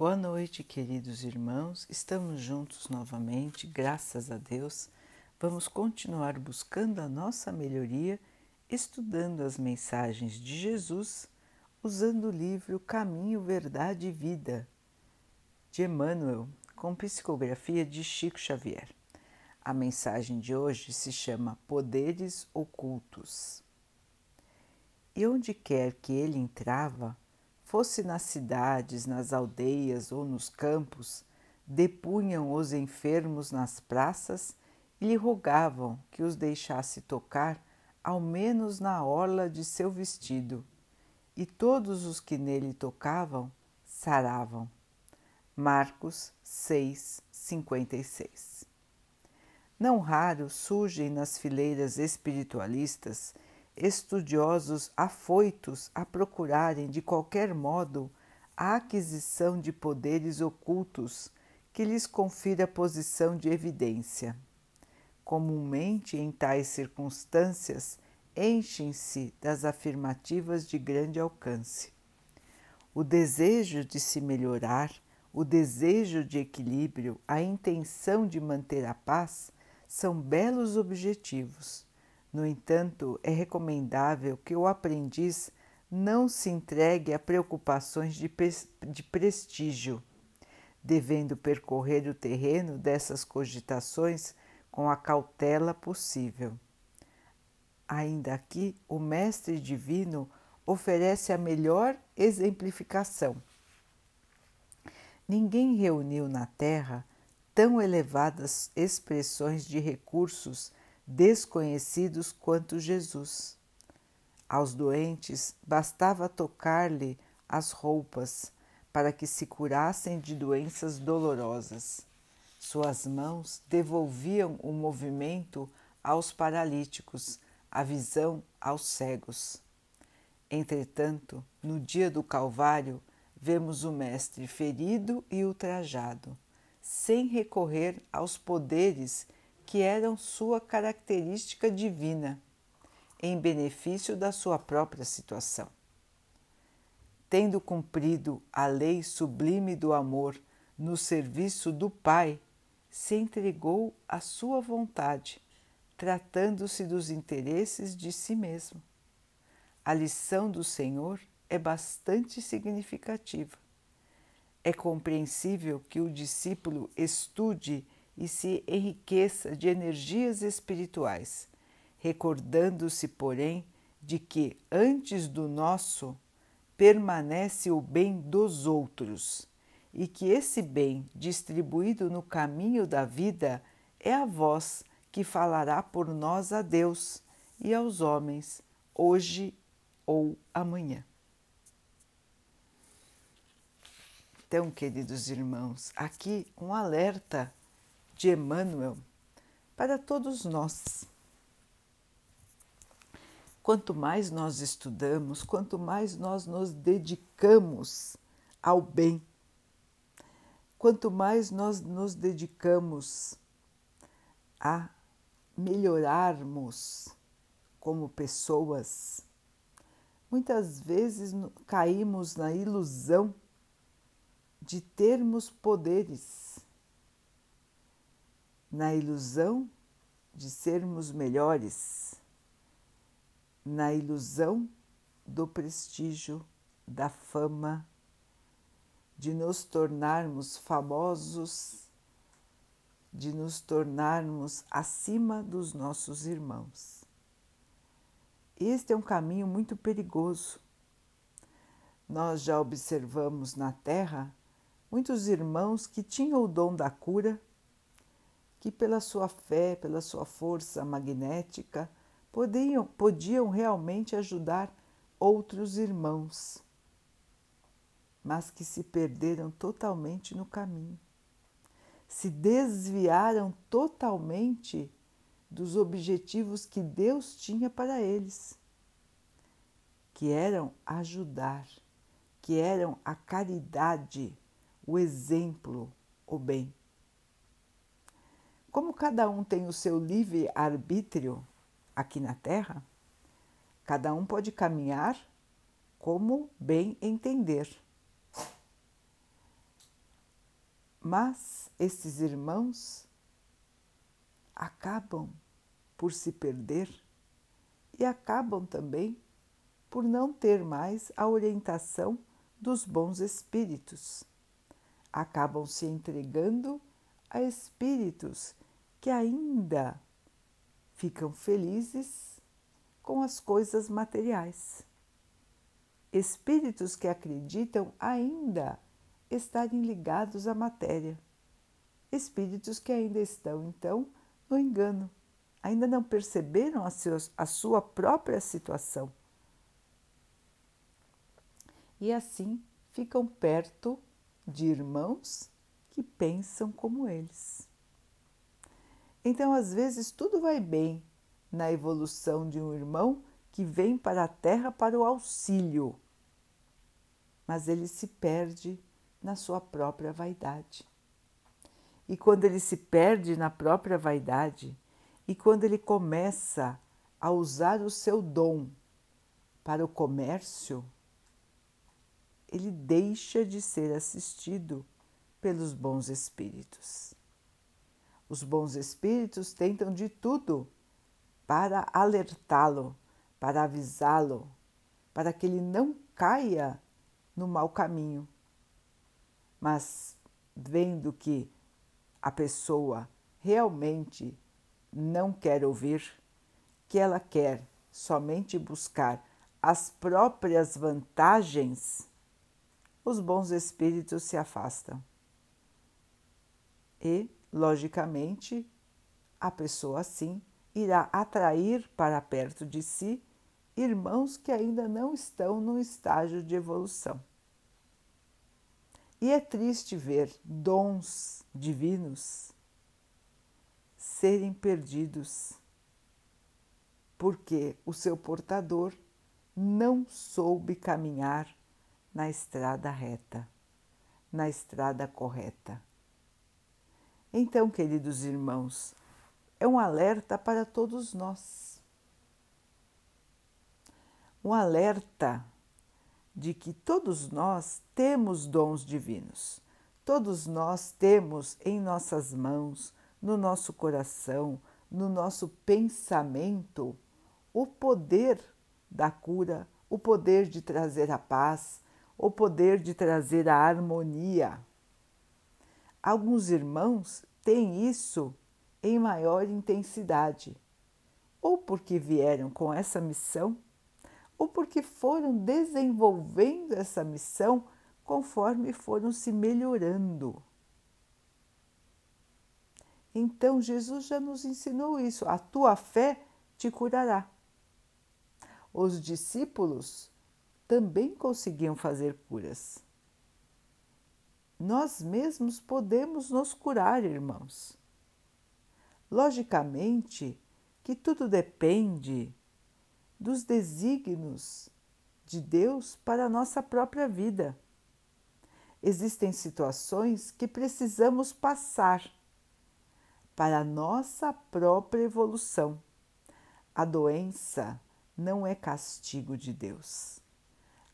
Boa noite, queridos irmãos. Estamos juntos novamente, graças a Deus. Vamos continuar buscando a nossa melhoria, estudando as mensagens de Jesus, usando o livro Caminho, Verdade e Vida, de Emmanuel, com psicografia de Chico Xavier. A mensagem de hoje se chama Poderes Ocultos. E onde quer que ele entrava, fosse nas cidades, nas aldeias ou nos campos, depunham os enfermos nas praças e lhe rogavam que os deixasse tocar ao menos na orla de seu vestido, e todos os que nele tocavam saravam. Marcos 6, 56 Não raro surgem nas fileiras espiritualistas estudiosos afoitos a procurarem de qualquer modo a aquisição de poderes ocultos que lhes confira posição de evidência. Comumente, em tais circunstâncias, enchem-se das afirmativas de grande alcance. O desejo de se melhorar, o desejo de equilíbrio, a intenção de manter a paz são belos objetivos no entanto, é recomendável que o aprendiz não se entregue a preocupações de, de prestígio, devendo percorrer o terreno dessas cogitações com a cautela possível. Ainda aqui, o Mestre Divino oferece a melhor exemplificação. Ninguém reuniu na Terra tão elevadas expressões de recursos desconhecidos quanto Jesus. Aos doentes bastava tocar-lhe as roupas para que se curassem de doenças dolorosas. Suas mãos devolviam o movimento aos paralíticos, a visão aos cegos. Entretanto, no dia do Calvário, vemos o Mestre ferido e ultrajado, sem recorrer aos poderes que eram sua característica divina, em benefício da sua própria situação. Tendo cumprido a lei sublime do amor no serviço do Pai, se entregou à sua vontade, tratando-se dos interesses de si mesmo. A lição do Senhor é bastante significativa. É compreensível que o discípulo estude e se enriqueça de energias espirituais, recordando-se, porém, de que antes do nosso permanece o bem dos outros e que esse bem distribuído no caminho da vida é a voz que falará por nós a Deus e aos homens, hoje ou amanhã. Então, queridos irmãos, aqui um alerta de Emmanuel para todos nós. Quanto mais nós estudamos, quanto mais nós nos dedicamos ao bem, quanto mais nós nos dedicamos a melhorarmos como pessoas, muitas vezes caímos na ilusão de termos poderes na ilusão de sermos melhores, na ilusão do prestígio, da fama, de nos tornarmos famosos, de nos tornarmos acima dos nossos irmãos. Este é um caminho muito perigoso. Nós já observamos na Terra muitos irmãos que tinham o dom da cura que, pela sua fé, pela sua força magnética, podiam, podiam realmente ajudar outros irmãos, mas que se perderam totalmente no caminho, se desviaram totalmente dos objetivos que Deus tinha para eles, que eram ajudar, que eram a caridade, o exemplo, o bem. Como cada um tem o seu livre arbítrio aqui na Terra, cada um pode caminhar como bem entender. Mas esses irmãos acabam por se perder e acabam também por não ter mais a orientação dos bons espíritos. Acabam se entregando a espíritos que ainda ficam felizes com as coisas materiais. Espíritos que acreditam ainda estarem ligados à matéria. Espíritos que ainda estão, então, no engano, ainda não perceberam a, seus, a sua própria situação. E assim ficam perto de irmãos que pensam como eles. Então, às vezes, tudo vai bem na evolução de um irmão que vem para a Terra para o auxílio, mas ele se perde na sua própria vaidade. E quando ele se perde na própria vaidade, e quando ele começa a usar o seu dom para o comércio, ele deixa de ser assistido pelos bons espíritos. Os bons espíritos tentam de tudo para alertá-lo, para avisá-lo, para que ele não caia no mau caminho. Mas vendo que a pessoa realmente não quer ouvir, que ela quer somente buscar as próprias vantagens, os bons espíritos se afastam. E, logicamente, a pessoa assim irá atrair para perto de si irmãos que ainda não estão no estágio de evolução. E é triste ver dons divinos serem perdidos, porque o seu portador não soube caminhar na estrada reta, na estrada correta. Então, queridos irmãos, é um alerta para todos nós. Um alerta de que todos nós temos dons divinos. Todos nós temos em nossas mãos, no nosso coração, no nosso pensamento, o poder da cura, o poder de trazer a paz, o poder de trazer a harmonia. Alguns irmãos têm isso em maior intensidade, ou porque vieram com essa missão, ou porque foram desenvolvendo essa missão conforme foram se melhorando. Então Jesus já nos ensinou isso: a tua fé te curará. Os discípulos também conseguiam fazer curas. Nós mesmos podemos nos curar, irmãos. Logicamente que tudo depende dos desígnios de Deus para a nossa própria vida. Existem situações que precisamos passar para a nossa própria evolução. A doença não é castigo de Deus.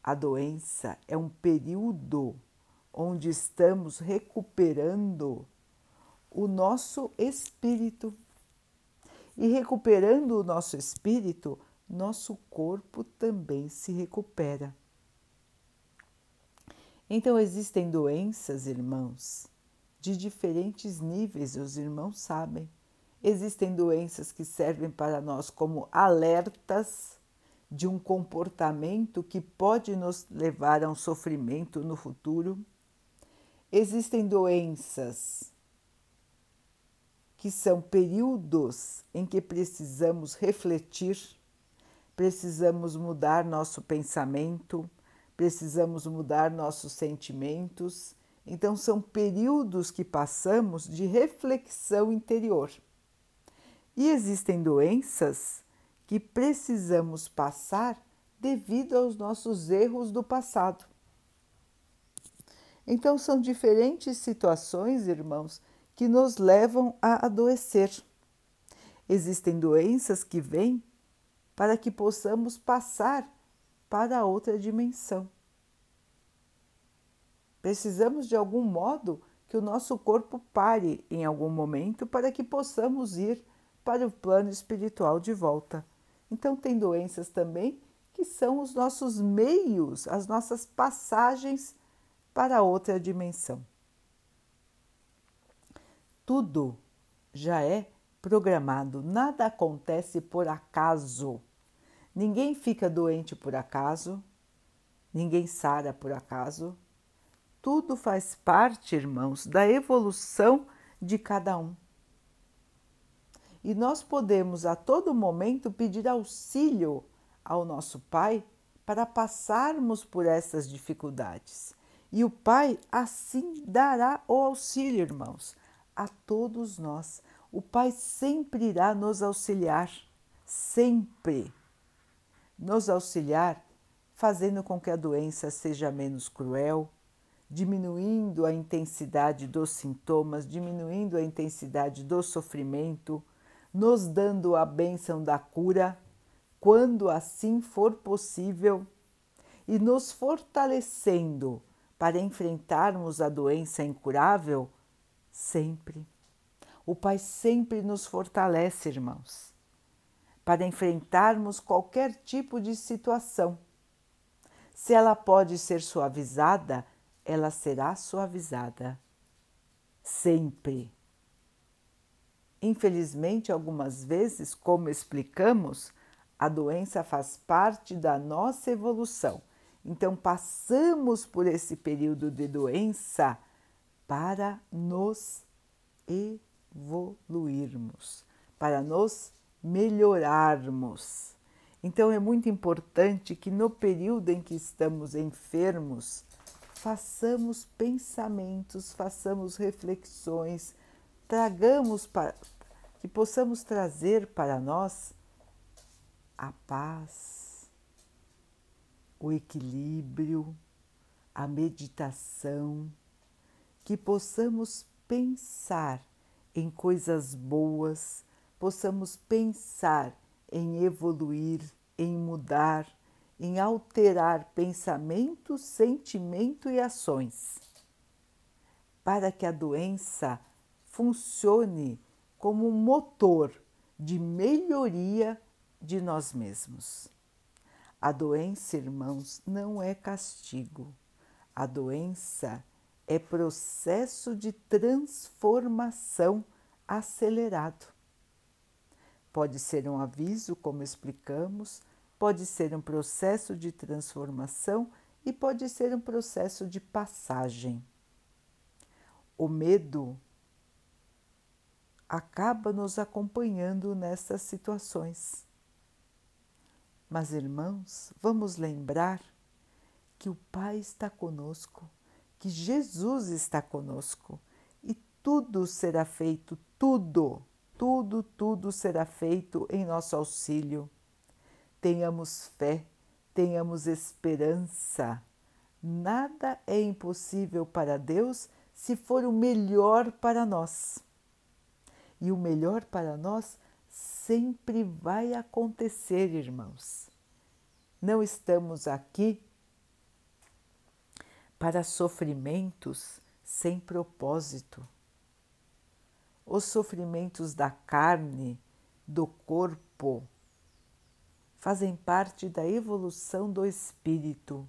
A doença é um período onde estamos recuperando o nosso espírito. E recuperando o nosso espírito, nosso corpo também se recupera. Então, existem doenças, irmãos, de diferentes níveis, os irmãos sabem. Existem doenças que servem para nós como alertas de um comportamento que pode nos levar a um sofrimento no futuro. Existem doenças que são períodos em que precisamos refletir, precisamos mudar nosso pensamento, precisamos mudar nossos sentimentos. Então, são períodos que passamos de reflexão interior. E existem doenças que precisamos passar devido aos nossos erros do passado. Então, são diferentes situações, irmãos, que nos levam a adoecer. Existem doenças que vêm para que possamos passar para outra dimensão. Precisamos de algum modo que o nosso corpo pare em algum momento para que possamos ir para o plano espiritual de volta. Então, tem doenças também que são os nossos meios, as nossas passagens para outra dimensão. Tudo já é programado, nada acontece por acaso. Ninguém fica doente por acaso, ninguém sara por acaso. Tudo faz parte, irmãos, da evolução de cada um. E nós podemos a todo momento pedir auxílio ao nosso Pai para passarmos por essas dificuldades. E o Pai assim dará o auxílio, irmãos, a todos nós. O Pai sempre irá nos auxiliar, sempre. Nos auxiliar, fazendo com que a doença seja menos cruel, diminuindo a intensidade dos sintomas, diminuindo a intensidade do sofrimento, nos dando a bênção da cura, quando assim for possível, e nos fortalecendo para enfrentarmos a doença incurável sempre. O Pai sempre nos fortalece, irmãos, para enfrentarmos qualquer tipo de situação. Se ela pode ser suavizada, ela será suavizada. Sempre. Infelizmente, algumas vezes, como explicamos, a doença faz parte da nossa evolução. Então, passamos por esse período de doença para nos evoluirmos, para nos melhorarmos. Então é muito importante que no período em que estamos enfermos, façamos pensamentos, façamos reflexões, tragamos para, que possamos trazer para nós a paz, o equilíbrio, a meditação que possamos pensar em coisas boas, possamos pensar em evoluir, em mudar, em alterar pensamento, sentimento e ações, para que a doença funcione como um motor de melhoria de nós mesmos. A doença, irmãos, não é castigo. A doença é processo de transformação acelerado. Pode ser um aviso, como explicamos, pode ser um processo de transformação e pode ser um processo de passagem. O medo acaba nos acompanhando nessas situações. Mas, irmãos, vamos lembrar que o Pai está conosco que Jesus está conosco e tudo será feito, tudo, tudo, tudo será feito em nosso auxílio. Tenhamos fé, tenhamos esperança. Nada é impossível para Deus se for o melhor para nós. E o melhor para nós sempre vai acontecer, irmãos. Não estamos aqui para sofrimentos sem propósito. Os sofrimentos da carne, do corpo, fazem parte da evolução do espírito.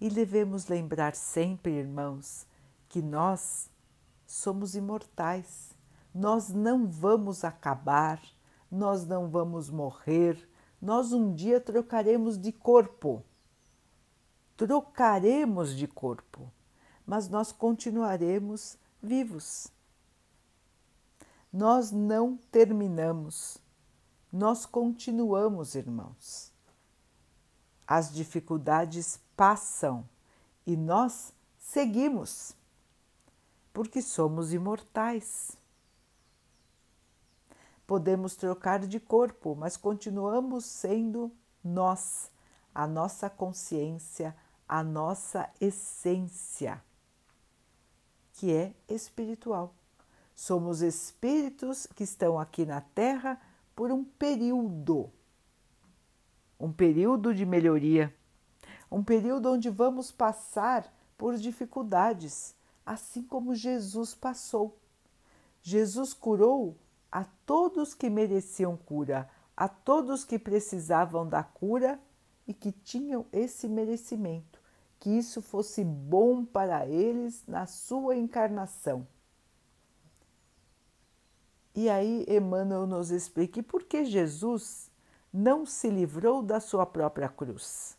E devemos lembrar sempre, irmãos, que nós somos imortais. Nós não vamos acabar, nós não vamos morrer, nós um dia trocaremos de corpo trocaremos de corpo, mas nós continuaremos vivos. Nós não terminamos, nós continuamos, irmãos. As dificuldades passam e nós seguimos, porque somos imortais. Podemos trocar de corpo, mas continuamos sendo nós, a nossa consciência, a nossa essência, que é espiritual. Somos espíritos que estão aqui na Terra por um período, um período de melhoria, um período onde vamos passar por dificuldades, assim como Jesus passou. Jesus curou a todos que mereciam cura, a todos que precisavam da cura e que tinham esse merecimento, que isso fosse bom para eles na sua encarnação. E aí Emmanuel nos explica por que Jesus não se livrou da sua própria cruz.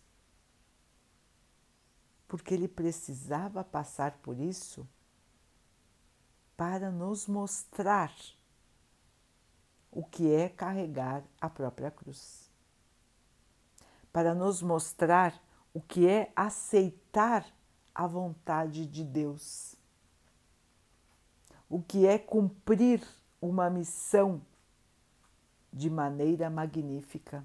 Porque ele precisava passar por isso para nos mostrar o que é carregar a própria cruz. Para nos mostrar o que é aceitar a vontade de Deus. O que é cumprir uma missão de maneira magnífica.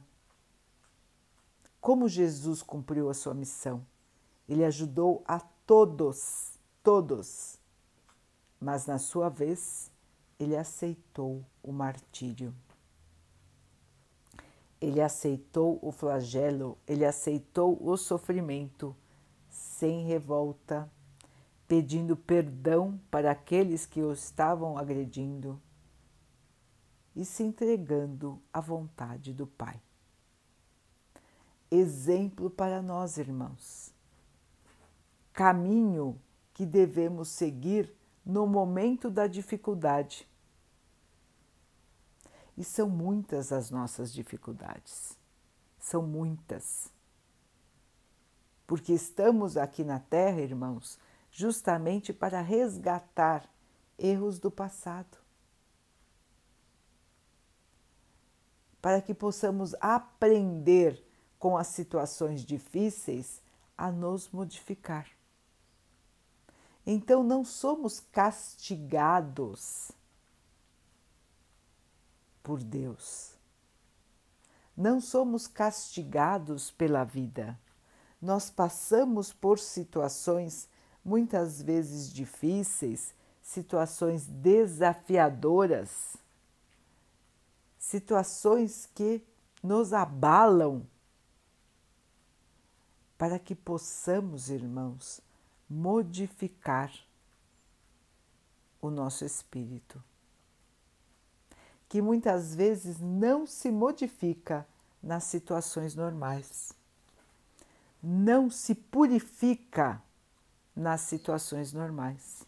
Como Jesus cumpriu a sua missão? Ele ajudou a todos, todos, mas na sua vez ele aceitou o martírio. Ele aceitou o flagelo, ele aceitou o sofrimento sem revolta, pedindo perdão para aqueles que o estavam agredindo e se entregando à vontade do Pai. Exemplo para nós, irmãos. Caminho que devemos seguir no momento da dificuldade. E são muitas as nossas dificuldades, são muitas. Porque estamos aqui na Terra, irmãos, justamente para resgatar erros do passado para que possamos aprender com as situações difíceis a nos modificar. Então não somos castigados por Deus. Não somos castigados pela vida. Nós passamos por situações muitas vezes difíceis, situações desafiadoras situações que nos abalam, para que possamos, irmãos, modificar o nosso espírito, que muitas vezes não se modifica nas situações normais, não se purifica nas situações normais.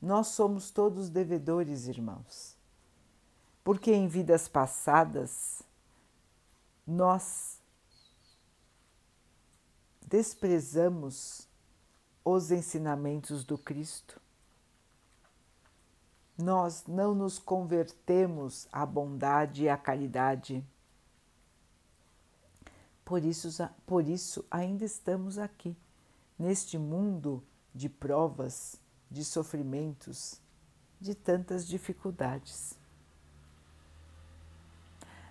Nós somos todos devedores, irmãos porque em vidas passadas nós desprezamos os ensinamentos do Cristo. Nós não nos convertemos à bondade e à caridade. Por isso, por isso ainda estamos aqui, neste mundo de provas, de sofrimentos, de tantas dificuldades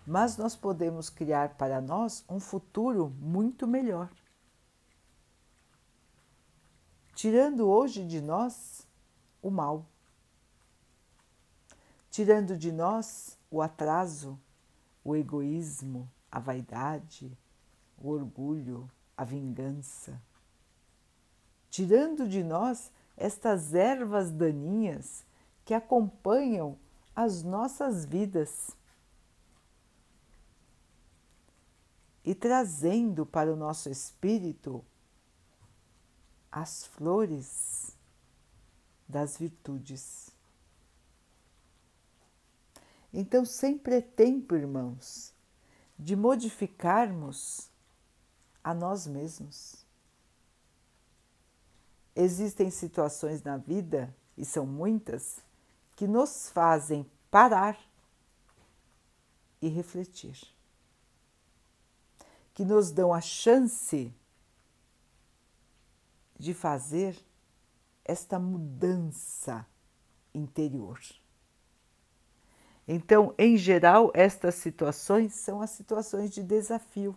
mas nós podemos criar para nós um futuro muito melhor. Tirando hoje de nós o mal, tirando de nós o atraso, o egoísmo, a vaidade, o orgulho, a vingança, tirando de nós estas ervas daninhas que acompanham as nossas vidas. E trazendo para o nosso espírito as flores das virtudes. Então, sempre é tempo, irmãos, de modificarmos a nós mesmos. Existem situações na vida, e são muitas, que nos fazem parar e refletir que nos dão a chance de fazer esta mudança interior. Então, em geral, estas situações são as situações de desafio,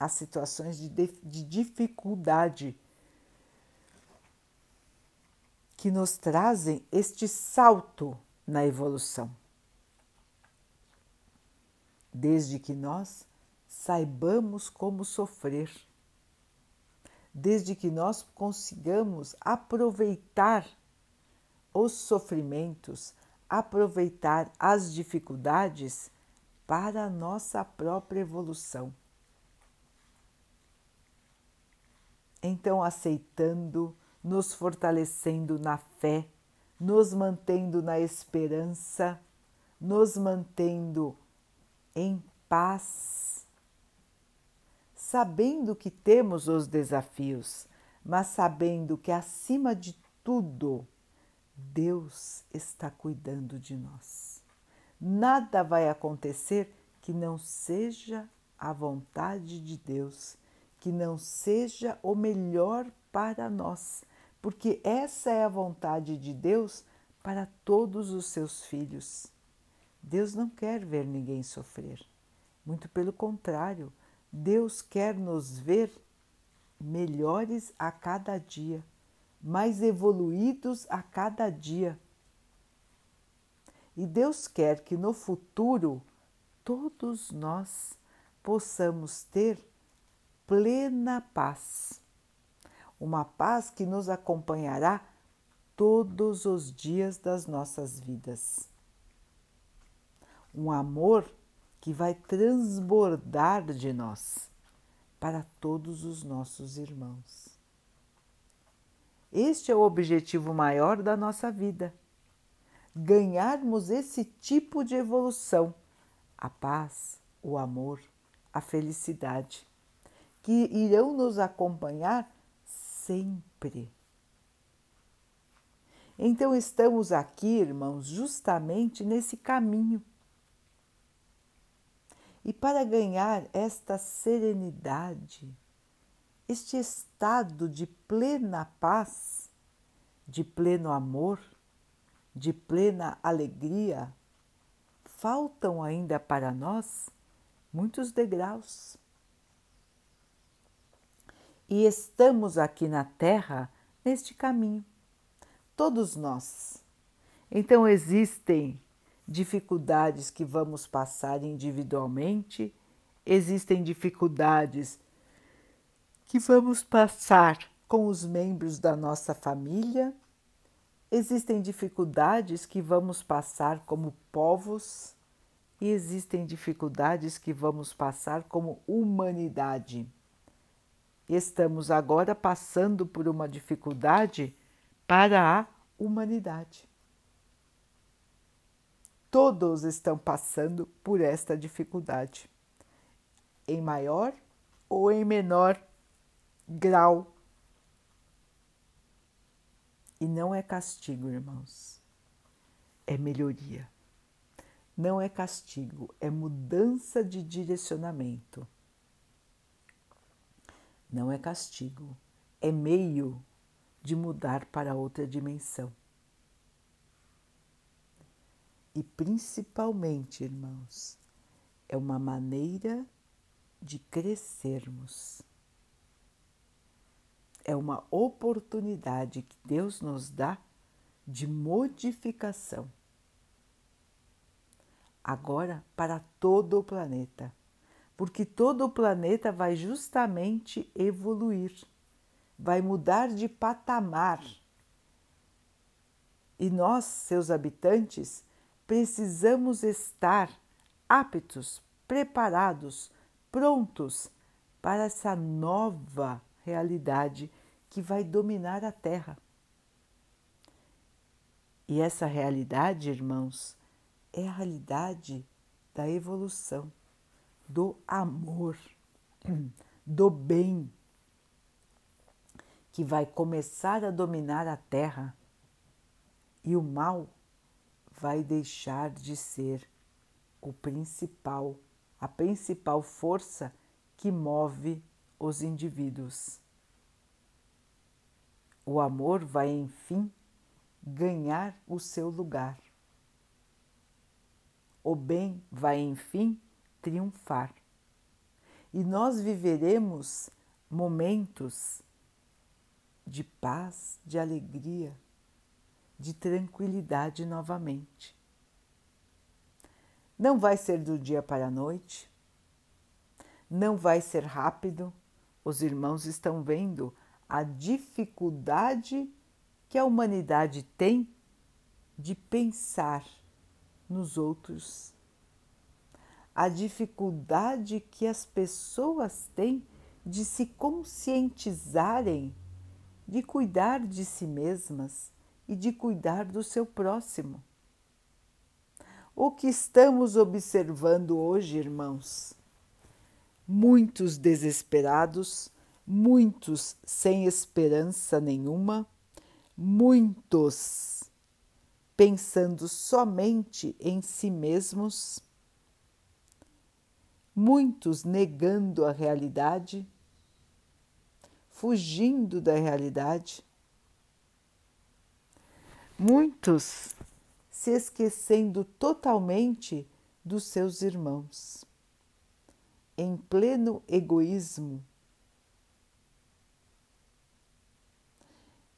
as situações de, de dificuldade que nos trazem este salto na evolução. Desde que nós saibamos como sofrer. Desde que nós consigamos aproveitar os sofrimentos, aproveitar as dificuldades para a nossa própria evolução. Então, aceitando, nos fortalecendo na fé, nos mantendo na esperança, nos mantendo em paz, sabendo que temos os desafios, mas sabendo que acima de tudo, Deus está cuidando de nós. Nada vai acontecer que não seja a vontade de Deus, que não seja o melhor para nós, porque essa é a vontade de Deus para todos os seus filhos. Deus não quer ver ninguém sofrer. Muito pelo contrário, Deus quer nos ver melhores a cada dia, mais evoluídos a cada dia. E Deus quer que no futuro todos nós possamos ter plena paz. Uma paz que nos acompanhará todos os dias das nossas vidas um amor que vai transbordar de nós para todos os nossos irmãos. Este é o objetivo maior da nossa vida: ganharmos esse tipo de evolução, a paz, o amor, a felicidade, que irão nos acompanhar sempre. Então, estamos aqui, irmãos, justamente nesse caminho e para ganhar esta serenidade, este estado de plena paz, de pleno amor, de plena alegria, faltam ainda para nós muitos degraus. E estamos aqui na Terra neste caminho, todos nós. Então existem dificuldades que vamos passar individualmente, existem dificuldades que vamos passar com os membros da nossa família, existem dificuldades que vamos passar como povos e existem dificuldades que vamos passar como humanidade. Estamos agora passando por uma dificuldade para a humanidade. Todos estão passando por esta dificuldade, em maior ou em menor grau. E não é castigo, irmãos, é melhoria. Não é castigo, é mudança de direcionamento. Não é castigo, é meio de mudar para outra dimensão. E principalmente, irmãos, é uma maneira de crescermos. É uma oportunidade que Deus nos dá de modificação. Agora, para todo o planeta, porque todo o planeta vai justamente evoluir, vai mudar de patamar. E nós, seus habitantes, precisamos estar aptos, preparados, prontos para essa nova realidade que vai dominar a Terra. E essa realidade, irmãos, é a realidade da evolução, do amor, do bem, que vai começar a dominar a Terra e o mal vai deixar de ser o principal, a principal força que move os indivíduos. O amor vai, enfim, ganhar o seu lugar. O bem vai, enfim, triunfar. E nós viveremos momentos de paz, de alegria, de tranquilidade novamente. Não vai ser do dia para a noite, não vai ser rápido. Os irmãos estão vendo a dificuldade que a humanidade tem de pensar nos outros, a dificuldade que as pessoas têm de se conscientizarem, de cuidar de si mesmas e de cuidar do seu próximo. O que estamos observando hoje, irmãos? Muitos desesperados, muitos sem esperança nenhuma, muitos pensando somente em si mesmos, muitos negando a realidade, fugindo da realidade, muitos se esquecendo totalmente dos seus irmãos, em pleno egoísmo.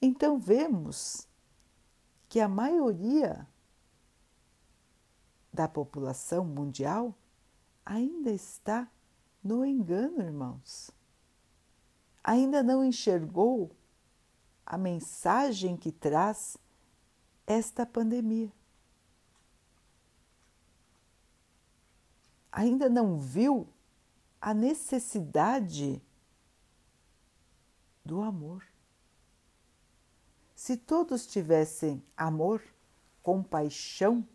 Então vemos que a maioria da população mundial ainda está no engano, irmãos. Ainda não enxergou a mensagem que traz esta pandemia. Ainda não viu a necessidade do amor. Se todos tivessem amor, compaixão,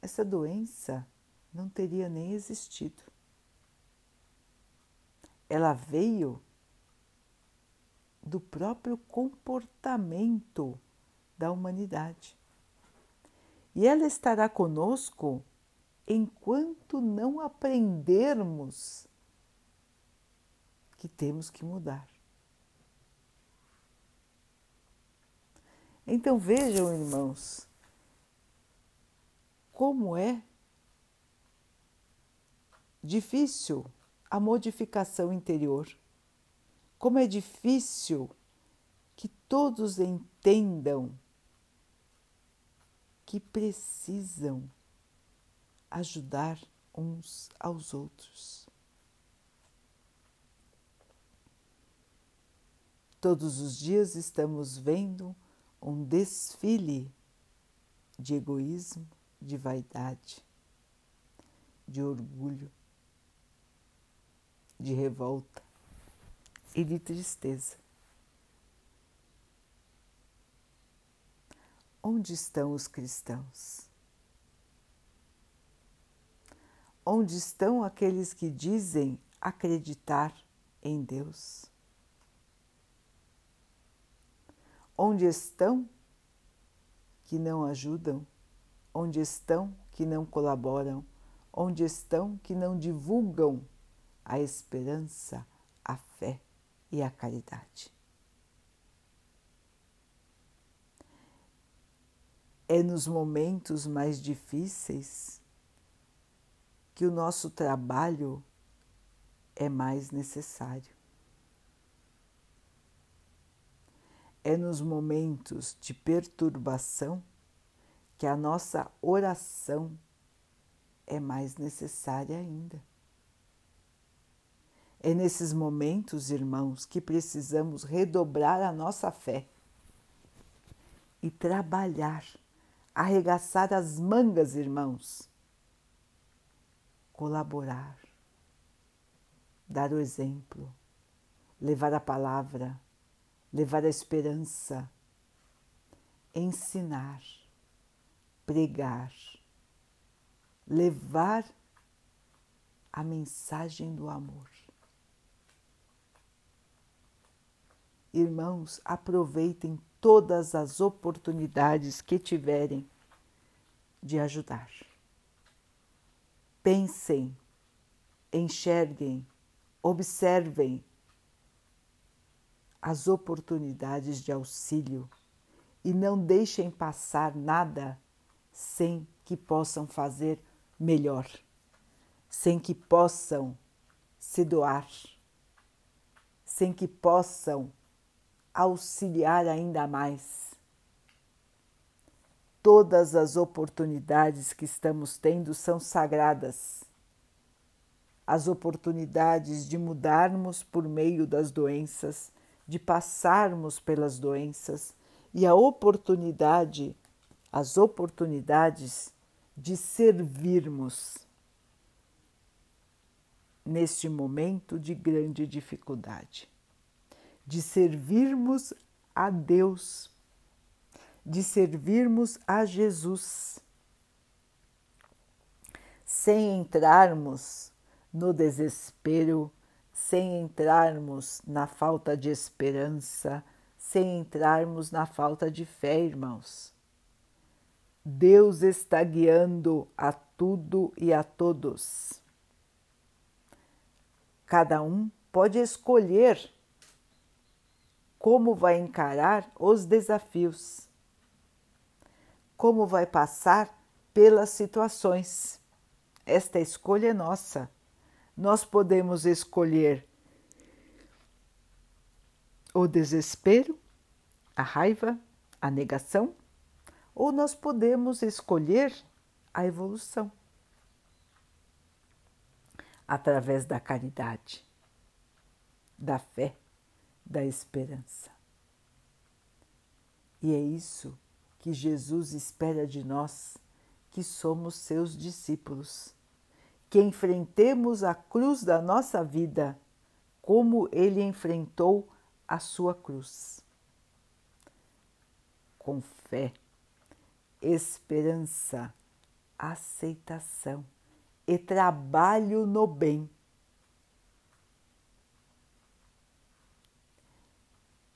essa doença não teria nem existido. Ela veio do próprio comportamento da humanidade. E ela estará conosco enquanto não aprendermos que temos que mudar. Então vejam, irmãos, como é difícil a modificação interior, como é difícil que todos entendam que precisam ajudar uns aos outros. Todos os dias estamos vendo um desfile de egoísmo, de vaidade, de orgulho, de revolta e de tristeza. Onde estão os cristãos? Onde estão aqueles que dizem acreditar em Deus? Onde estão que não ajudam? Onde estão que não colaboram? Onde estão que não divulgam a esperança, a fé e a caridade? É nos momentos mais difíceis que o nosso trabalho é mais necessário. É nos momentos de perturbação que a nossa oração é mais necessária ainda. É nesses momentos, irmãos, que precisamos redobrar a nossa fé e trabalhar, arregaçar as mangas, irmãos, colaborar, dar o exemplo, levar a palavra. Levar a esperança, ensinar, pregar, levar a mensagem do amor. Irmãos, aproveitem todas as oportunidades que tiverem de ajudar. Pensem, enxerguem, observem as oportunidades de auxílio e não deixem passar nada sem que possam fazer melhor, sem que possam se doar, sem que possam auxiliar ainda mais. Todas as oportunidades que estamos tendo são sagradas. As oportunidades de mudarmos por meio das doenças de passarmos pelas doenças e a oportunidade, as oportunidades de servirmos neste momento de grande dificuldade, de servirmos a Deus, de servirmos a Jesus, sem entrarmos no desespero, sem entrarmos na falta de esperança, sem entrarmos na falta de fé, irmãos. Deus está guiando a tudo e a todos. Cada um pode escolher como vai encarar os desafios, como vai passar pelas situações. Esta escolha é nossa. Nós podemos escolher o desespero, a raiva, a negação, ou nós podemos escolher a evolução através da caridade, da fé, da esperança. E é isso que Jesus espera de nós, que somos seus discípulos, que enfrentemos a cruz da nossa vida como ele enfrentou a sua cruz. Com fé, esperança, aceitação e trabalho no bem.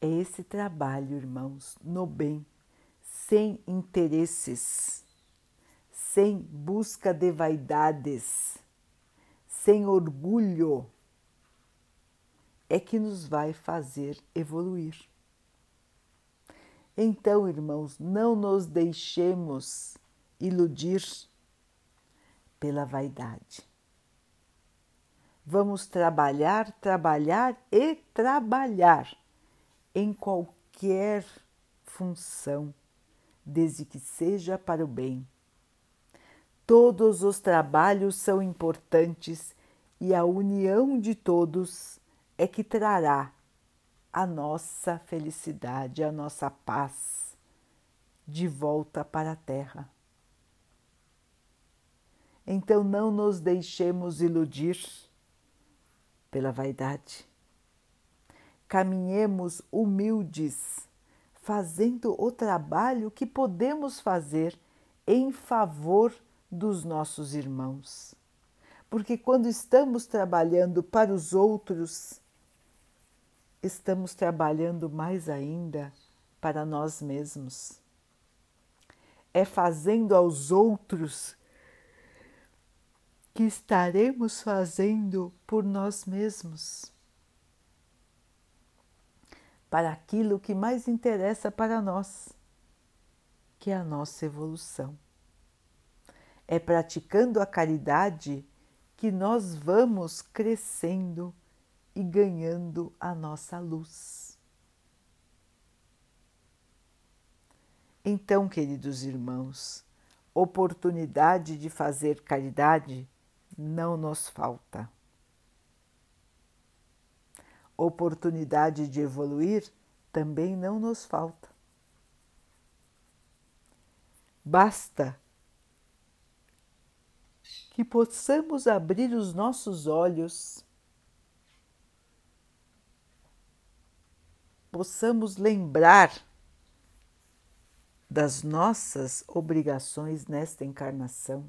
É esse trabalho, irmãos, no bem, sem interesses, sem busca de vaidades, sem orgulho, é que nos vai fazer evoluir. Então, irmãos, não nos deixemos iludir pela vaidade. Vamos trabalhar, trabalhar e trabalhar em qualquer função, desde que seja para o bem. Todos os trabalhos são importantes e a união de todos é que trará a nossa felicidade, a nossa paz de volta para a Terra. Então não nos deixemos iludir pela vaidade. Caminhemos humildes, fazendo o trabalho que podemos fazer em favor dos nossos irmãos. Porque quando estamos trabalhando para os outros, estamos trabalhando mais ainda para nós mesmos. É fazendo aos outros que estaremos fazendo por nós mesmos, para aquilo que mais interessa para nós, que é a nossa evolução. É praticando a caridade que nós vamos crescendo e ganhando a nossa luz. Então, queridos irmãos, oportunidade de fazer caridade não nos falta. Oportunidade de evoluir também não nos falta. Basta que possamos abrir os nossos olhos, possamos lembrar das nossas obrigações nesta encarnação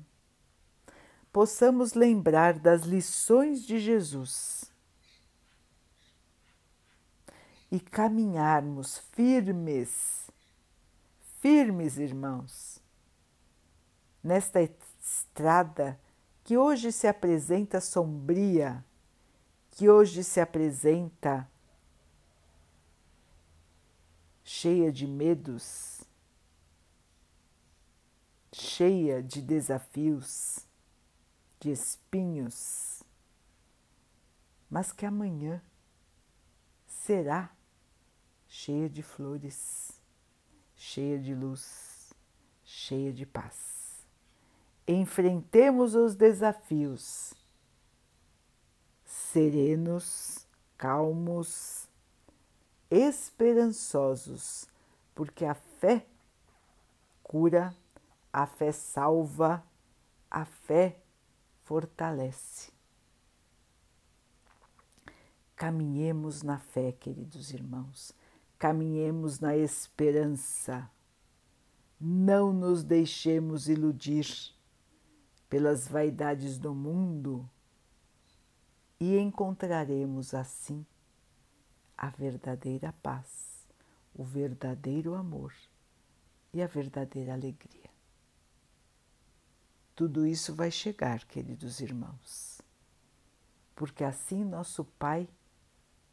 possamos lembrar das lições de Jesus e caminharmos firmes, firmes, irmãos, nesta estrada que hoje se apresenta sombria, que hoje se apresenta cheia de medos, cheia de desafios de espinhos, mas que amanhã será cheia de flores, cheia de luz, cheia de paz. Enfrentemos os desafios serenos, calmos, esperançosos, porque a fé cura, a fé salva, a fé fortalece. Caminhemos na fé, queridos irmãos, caminhemos na esperança. Não nos deixemos iludir pelas vaidades do mundo e encontraremos assim a verdadeira paz, o verdadeiro amor e a verdadeira alegria. Tudo isso vai chegar, queridos irmãos, porque assim nosso Pai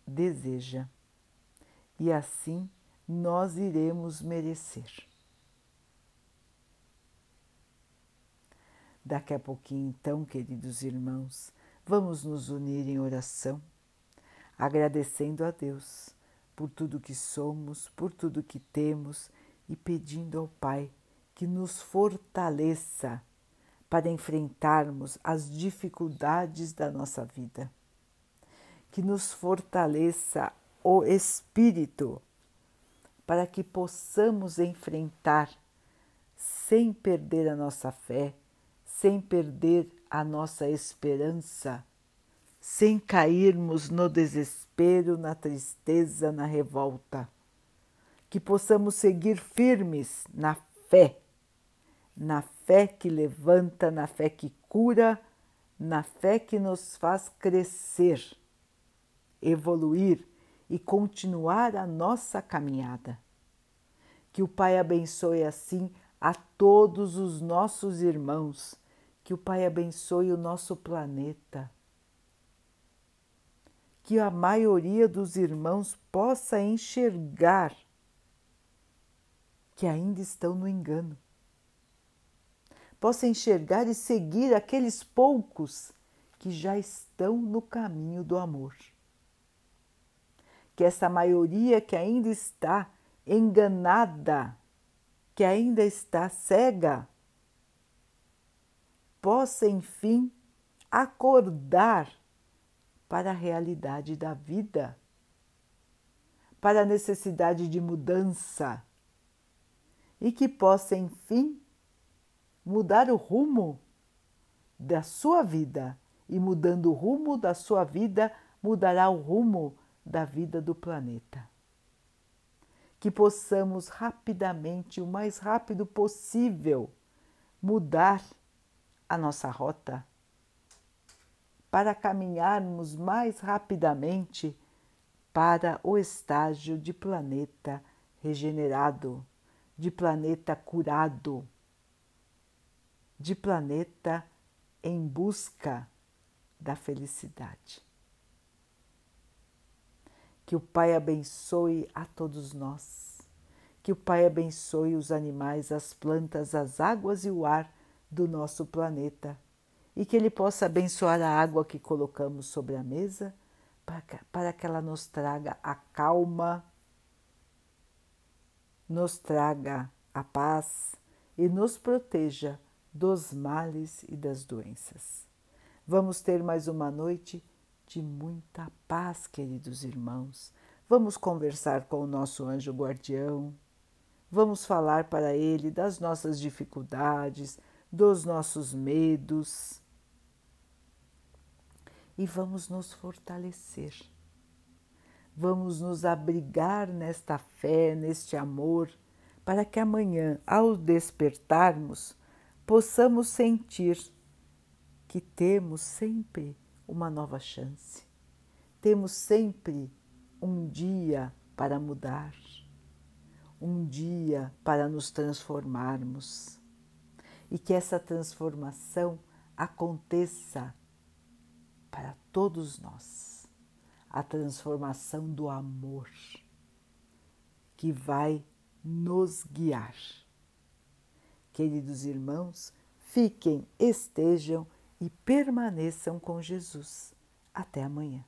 deseja e assim nós iremos merecer. Daqui a pouquinho, então, queridos irmãos, vamos nos unir em oração, agradecendo a Deus por tudo que somos, por tudo que temos e pedindo ao Pai que nos fortaleça para enfrentarmos as dificuldades da nossa vida, que nos fortaleça o espírito para que possamos enfrentar sem perder a nossa fé, sem perder a nossa esperança, sem cairmos no desespero, na tristeza, na revolta. Que possamos seguir firmes na fé, na fé que levanta, na fé que cura, na fé que nos faz crescer, evoluir e continuar a nossa caminhada. Que o Pai abençoe assim a todos os nossos irmãos, que o Pai abençoe o nosso planeta. Que a maioria dos irmãos possa enxergar que ainda estão no engano. Possa enxergar e seguir aqueles poucos que já estão no caminho do amor. Que essa maioria que ainda está enganada, que ainda está cega, possa enfim acordar para a realidade da vida, para a necessidade de mudança e que possa, enfim, mudar o rumo da sua vida. E mudando o rumo da sua vida, mudará o rumo da vida do planeta. Que possamos rapidamente, o mais rápido possível, mudar a nossa rota para caminharmos mais rapidamente para o estágio de planeta regenerado de planeta curado, de planeta em busca da felicidade. Que o Pai abençoe a todos nós, que o Pai abençoe os animais, as plantas, as águas e o ar do nosso planeta e que Ele possa abençoar a água que colocamos sobre a mesa para que ela nos traga a calma nos traga a paz e nos proteja dos males e das doenças. Vamos ter mais uma noite de muita paz, queridos irmãos. Vamos conversar com o nosso anjo guardião. Vamos falar para ele das nossas dificuldades, dos nossos medos. E vamos nos fortalecer Vamos nos abrigar nesta fé, neste amor, para que amanhã, ao despertarmos, possamos sentir que temos sempre uma nova chance, temos sempre um dia para mudar, um dia para nos transformarmos e que essa transformação aconteça para todos nós a transformação do amor que vai nos guiar. Queridos irmãos, fiquem, estejam e permaneçam com Jesus. Até amanhã.